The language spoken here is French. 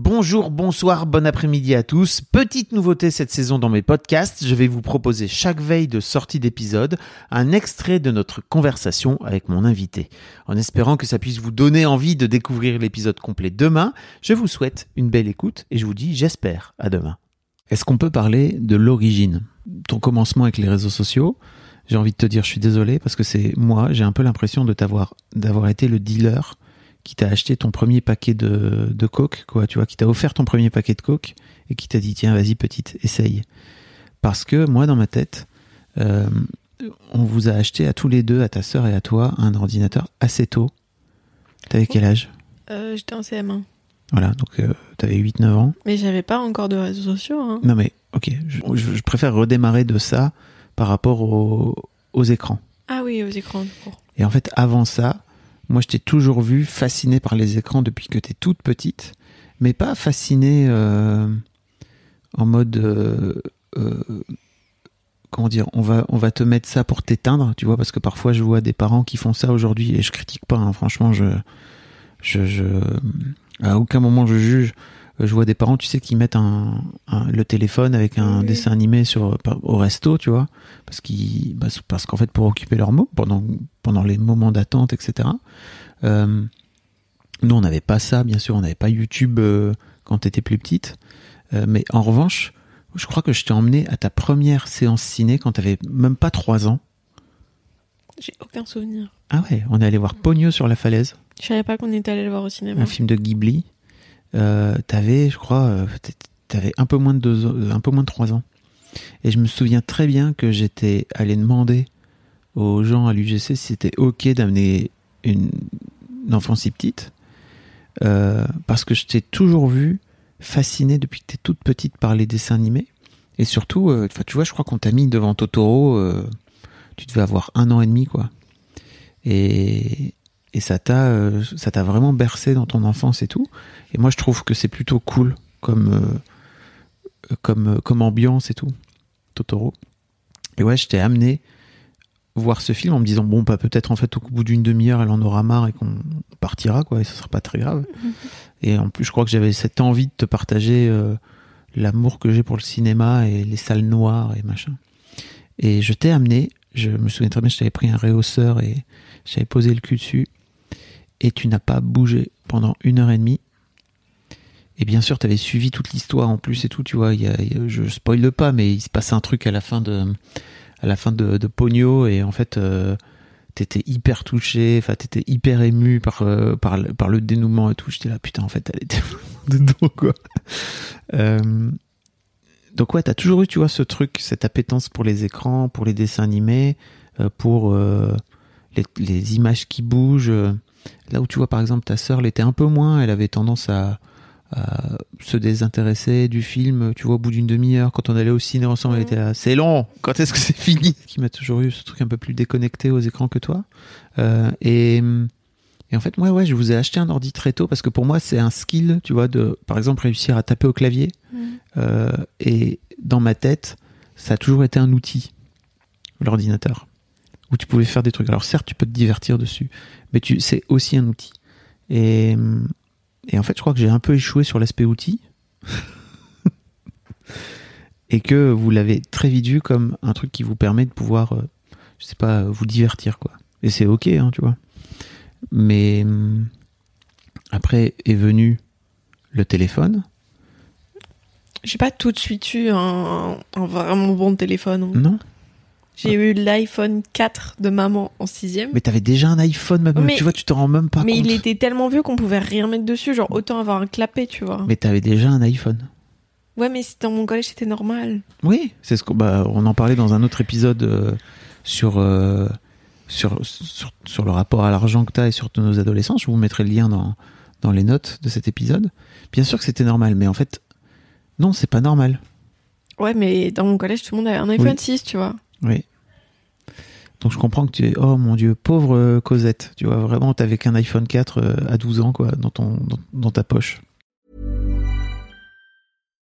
Bonjour, bonsoir, bon après-midi à tous. Petite nouveauté cette saison dans mes podcasts, je vais vous proposer chaque veille de sortie d'épisode un extrait de notre conversation avec mon invité. En espérant que ça puisse vous donner envie de découvrir l'épisode complet demain, je vous souhaite une belle écoute et je vous dis j'espère à demain. Est-ce qu'on peut parler de l'origine? Ton commencement avec les réseaux sociaux j'ai envie de te dire, je suis désolé parce que c'est moi, j'ai un peu l'impression de t'avoir, d'avoir été le dealer qui t'a acheté ton premier paquet de, de coke, quoi, tu vois, qui t'a offert ton premier paquet de coke et qui t'a dit, tiens, vas-y, petite, essaye. Parce que moi, dans ma tête, euh, on vous a acheté à tous les deux, à ta sœur et à toi, un ordinateur assez tôt. T'avais quel âge? Euh, J'étais en CM1. Voilà, donc euh, t'avais 8-9 ans. Mais j'avais pas encore de réseaux sociaux. Hein. Non mais, ok, je, je- je préfère redémarrer de ça par rapport au- aux écrans. Ah oui, aux écrans. Et en fait, avant ça, moi, je t'ai toujours vu fasciné par les écrans depuis que t'es toute petite, mais pas fasciné euh, en mode. euh, euh, comment dire on va, on va te mettre ça pour t'éteindre, tu vois, parce que parfois je vois des parents qui font ça aujourd'hui et je critique pas, hein, franchement, je. À aucun moment je juge. Je vois des parents, tu sais, qui mettent un, un- le téléphone avec un Oui. dessin animé sur, au resto, tu vois, parce qu'ils, bah, parce qu'en fait, pour occuper leurs mots pendant, pendant les moments d'attente, etc. Euh, nous, on n'avait pas ça, bien sûr, on n'avait pas YouTube euh, quand tu étais plus petite. Euh, mais en revanche, je crois que je t'ai emmené à ta première séance ciné quand tu avais même pas 3 ans. J'ai aucun souvenir. Ah ouais, on est allé voir Pogno sur la falaise, Je savais pas qu'on était allé le voir au cinéma. un film de Ghibli. Euh, t'avais, je crois, euh, t'avais un peu moins de deux, ans- un peu moins de 3 ans. Et je me souviens très bien que j'étais allé demander aux gens à l'UGC si c'était ok d'amener une, une enfant si petite, euh, parce que je t'ai toujours vu fasciné depuis que t'es toute petite par les dessins animés. Et surtout, euh, tu vois, je crois qu'on t'a mis devant Totoro, euh, tu devais avoir un an et demi, quoi. Et, et ça t'a, euh, ça t'a vraiment bercé dans ton enfance et tout. Et moi, je trouve que c'est plutôt cool comme, euh, comme, euh, comme ambiance et tout, Totoro. Et ouais, je t'ai amené voir ce film en me disant bon bah peut-être en fait au bout d'une demi-heure elle en aura marre et qu'on partira quoi et ce sera pas très grave et en plus je crois que j'avais cette envie de te partager euh, l'amour que j'ai pour le cinéma et les salles noires et machin et je t'ai amené je me souviens très bien je t'avais pris un réhausseur et j'avais posé le cul dessus et tu n'as pas bougé pendant une heure et demie et bien sûr, tu avais suivi toute l'histoire en plus et tout, tu vois. Y a, y je spoile pas, mais il se passe un truc à la fin de, à la fin de, de Pogno et en fait, euh, t'étais hyper touché, enfin, t'étais hyper ému par, euh, par, le- dénouement et tout. J'étais là, putain, en fait, elle était dedans, quoi. Euh, donc ouais, t'as toujours eu, tu vois, ce truc, cette appétence pour les écrans, pour les dessins animés, euh, pour les images qui bougent. Là où tu vois, par exemple, ta sœur l'était un peu moins, elle avait tendance à, à se désintéresser du film, tu vois, au bout d'une demi-heure, quand on allait au ciné ensemble, elle Mhm. était là, c'est long, quand est-ce que c'est fini? Qui m'a toujours eu ce truc un peu plus déconnecté aux écrans que toi. Euh, et, et en fait, moi, ouais, je vous ai acheté un ordi très tôt parce que pour moi, c'est un skill, tu vois, de, par exemple, réussir à taper au clavier. Mhm. Euh, et dans ma tête, ça a toujours été un outil, l'ordinateur, où tu pouvais faire des trucs. Alors certes, tu peux te divertir dessus, mais tu, c'est aussi un outil. Et, et en fait, je crois que j'ai un peu échoué sur l'aspect outil. et que vous l'avez très vite vu comme un truc qui vous permet de pouvoir, euh, je sais pas, vous divertir, quoi. Et c'est ok, hein, tu vois. Mais hum, après est venu le téléphone. J'ai pas tout de suite eu un, un vraiment bon téléphone. hein. Non? J'ai eu l'iPhone 4 de maman en sixième. Mais t'avais déjà un iPhone, même. Mais- tu vois, tu te rends même pas Mais compte. il était tellement vieux qu'on pouvait rien mettre dessus. Genre, autant avoir un clapet, tu vois. Mais t'avais déjà un iPhone. Ouais, mais dans mon collège, c'était normal. Oui, c'est ce qu'on bah, on en parlait dans un autre épisode euh, sur euh, sur, sur, le rapport à l'argent que tu as et sur nos adolescents. Je vous mettrai le lien dans, dans les notes de cet épisode. Bien sûr que c'était normal, mais en fait, non, c'est pas normal. Ouais, mais dans mon collège, tout le monde avait un iPhone 6, tu vois. Oui. Donc je comprends que tu es, oh mon dieu, pauvre euh, Cosette. Tu vois, vraiment, t'avais qu'un iPhone 4 euh, à 12 ans, quoi, dans, ton, dans, dans ta poche.